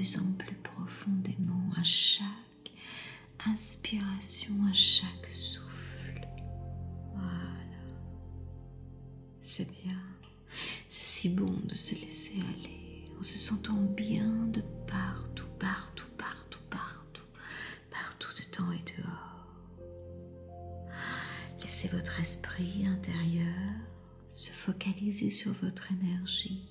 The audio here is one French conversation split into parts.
plus en plus profondément à chaque inspiration, à chaque souffle. Voilà. C'est bien. C'est si bon de se laisser aller en se sentant bien de partout, partout, partout, partout, partout dedans et dehors. Laissez votre esprit intérieur se focaliser sur votre énergie,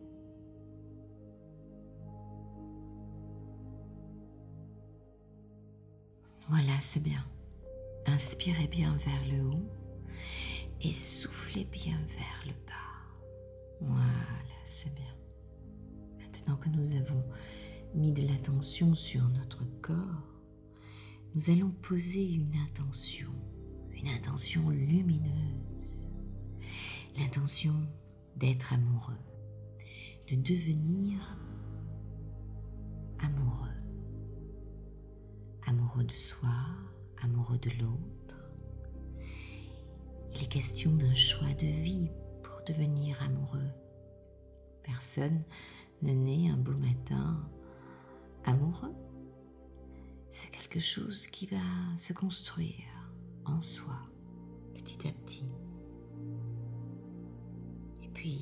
Voilà, c'est bien. Inspirez bien vers le haut et soufflez bien vers le bas. Voilà, c'est bien. Maintenant que nous avons mis de l'attention sur notre corps, nous allons poser une intention, une intention lumineuse, l'intention d'être amoureux, de devenir amoureux, de soi, amoureux de l'autre. Il est question d'un choix de vie pour devenir amoureux. Personne ne naît un beau matin amoureux. C'est quelque chose qui va se construire en soi petit à petit. Et puis,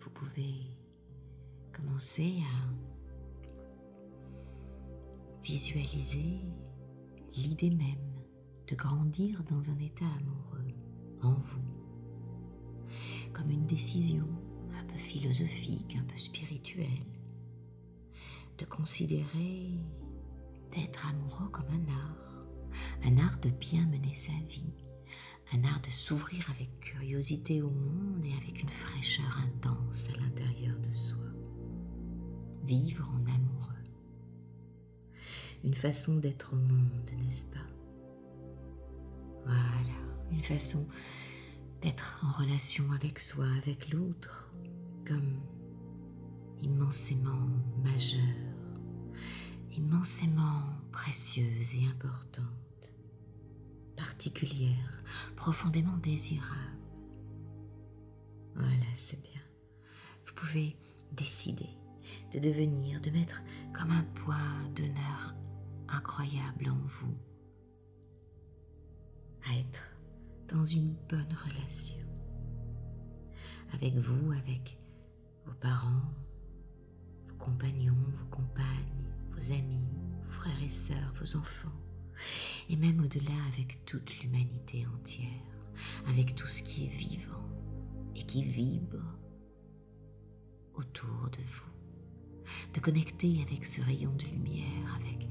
vous pouvez commencer à visualiser l'idée même de grandir dans un état amoureux en vous, comme une décision un peu philosophique, un peu spirituelle, de considérer d'être amoureux comme un art, un art de bien mener sa vie, un art de s'ouvrir avec curiosité au monde et avec une fraîcheur intense à l'intérieur de soi. Vivre en amoureux. Une façon d'être au monde, n'est-ce pas? Voilà, une façon d'être en relation avec soi, avec l'autre, comme immensément majeure, immensément précieuse et importante, particulière, profondément désirable. Voilà, c'est bien. Vous pouvez décider de devenir, de mettre comme un poids d'honneur incroyable en vous, à être dans une bonne relation avec vous, avec vos parents, vos compagnons, vos compagnes, vos amis, vos frères et sœurs, vos enfants, et même au-delà avec toute l'humanité entière, avec tout ce qui est vivant et qui vibre autour de vous, de connecter avec ce rayon de lumière, avec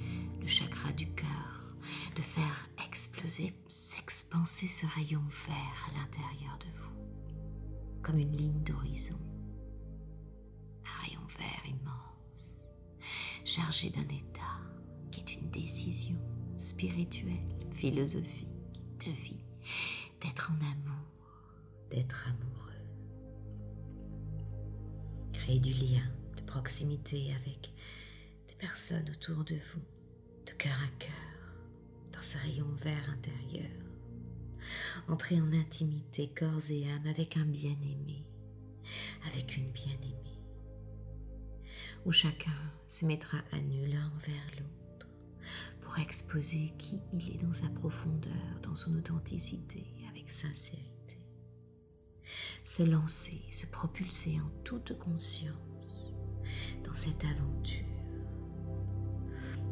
chakra du cœur, de faire exploser, s'expanser ce rayon vert à l'intérieur de vous, comme une ligne d'horizon, un rayon vert immense, chargé d'un état qui est une décision spirituelle, philosophique, de vie, d'être en amour, d'être amoureux. Créer du lien, de proximité avec des personnes autour de vous, cœur à cœur, dans ce rayon vert intérieur. Entrer en intimité, corps et âme, avec un bien-aimé, avec une bien-aimée, où chacun se mettra à nu l'un envers l'autre pour exposer qui il est dans sa profondeur, dans son authenticité, avec sincérité. Se lancer, se propulser en toute conscience dans cette aventure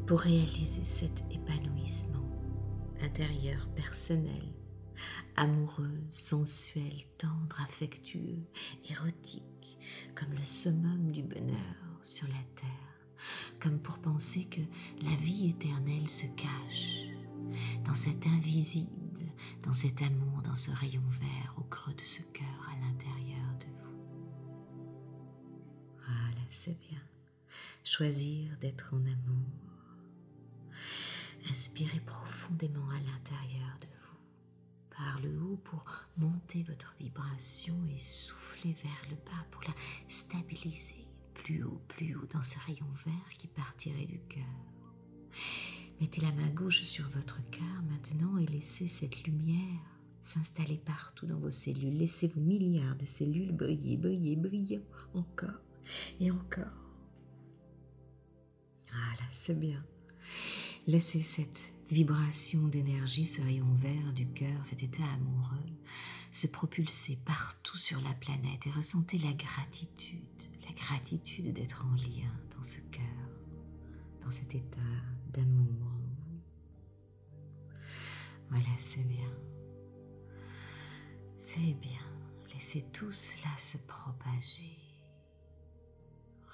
pour réaliser cet épanouissement intérieur personnel, amoureux, sensuel, tendre, affectueux, érotique, comme le summum du bonheur sur la terre, comme pour penser que la vie éternelle se cache dans cet invisible, dans cet amour, dans ce rayon vert au creux de ce cœur à l'intérieur de vous. Voilà, c'est bien. Choisir d'être en amour Inspirez profondément à l'intérieur de vous, par le haut pour monter votre vibration et souffler vers le bas pour la stabiliser plus haut, plus haut dans ce rayon vert qui partirait du cœur. Mettez la main gauche sur votre cœur maintenant et laissez cette lumière s'installer partout dans vos cellules. Laissez vos milliards de cellules briller, briller, briller encore et encore. Voilà, c'est bien. Laissez cette vibration d'énergie, ce rayon vert du cœur, cet état amoureux, se propulser partout sur la planète et ressentez la gratitude, la gratitude d'être en lien dans ce cœur, dans cet état d'amour. Voilà, c'est bien. C'est bien. Laissez tout cela se propager.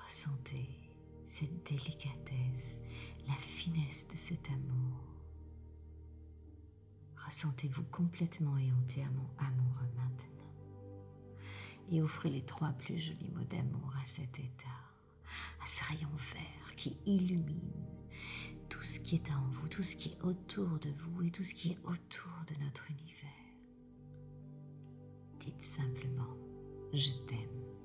Ressentez cette délicatesse, la finesse de cet amour. Ressentez-vous complètement et entièrement amoureux maintenant. Et offrez les trois plus jolis mots d'amour à cet état, à ce rayon vert qui illumine tout ce qui est en vous, tout ce qui est autour de vous et tout ce qui est autour de notre univers. Dites simplement, je t'aime.